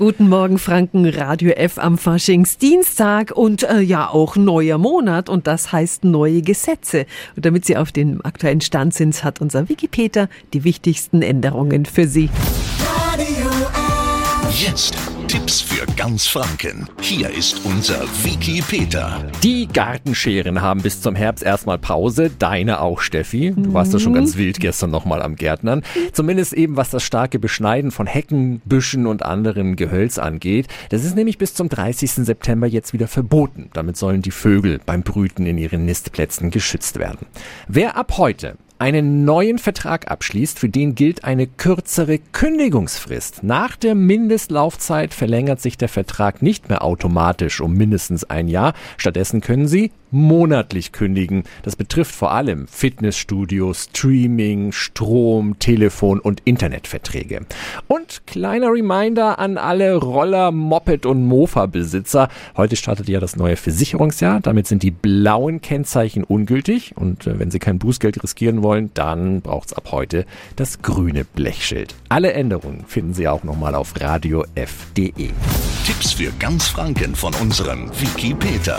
Guten Morgen Franken, Radio F am Faschingsdienstag und äh, ja auch neuer Monat und das heißt neue Gesetze. Und damit Sie auf dem aktuellen Stand sind, hat unser Wikipedia die wichtigsten Änderungen für Sie. Radio F. Jetzt Tipps für ganz Franken. Hier ist unser Wiki Peter. Die Gartenscheren haben bis zum Herbst erstmal Pause. Deine auch, Steffi. Du warst ja schon ganz wild gestern nochmal am Gärtnern. Zumindest eben was das starke Beschneiden von Hecken, Büschen und anderen Gehölz angeht. Das ist nämlich bis zum 30. September jetzt wieder verboten. Damit sollen die Vögel beim Brüten in ihren Nistplätzen geschützt werden. Wer ab heute einen neuen Vertrag abschließt, für den gilt eine kürzere Kündigungsfrist. Nach der Mindestlaufzeit verlängert sich der Vertrag nicht mehr automatisch um mindestens ein Jahr. Stattdessen können Sie monatlich kündigen. Das betrifft vor allem Fitnessstudios, Streaming, Strom, Telefon und Internetverträge. Und kleiner Reminder an alle Roller, Moped und Mofa-Besitzer. Heute startet ja das neue Versicherungsjahr. Damit sind die blauen Kennzeichen ungültig. Und äh, wenn Sie kein Bußgeld riskieren wollen, dann braucht es ab heute das grüne Blechschild. Alle Änderungen finden Sie auch nochmal auf radiof.de. Tipps für ganz Franken von unserem Wiki Peter.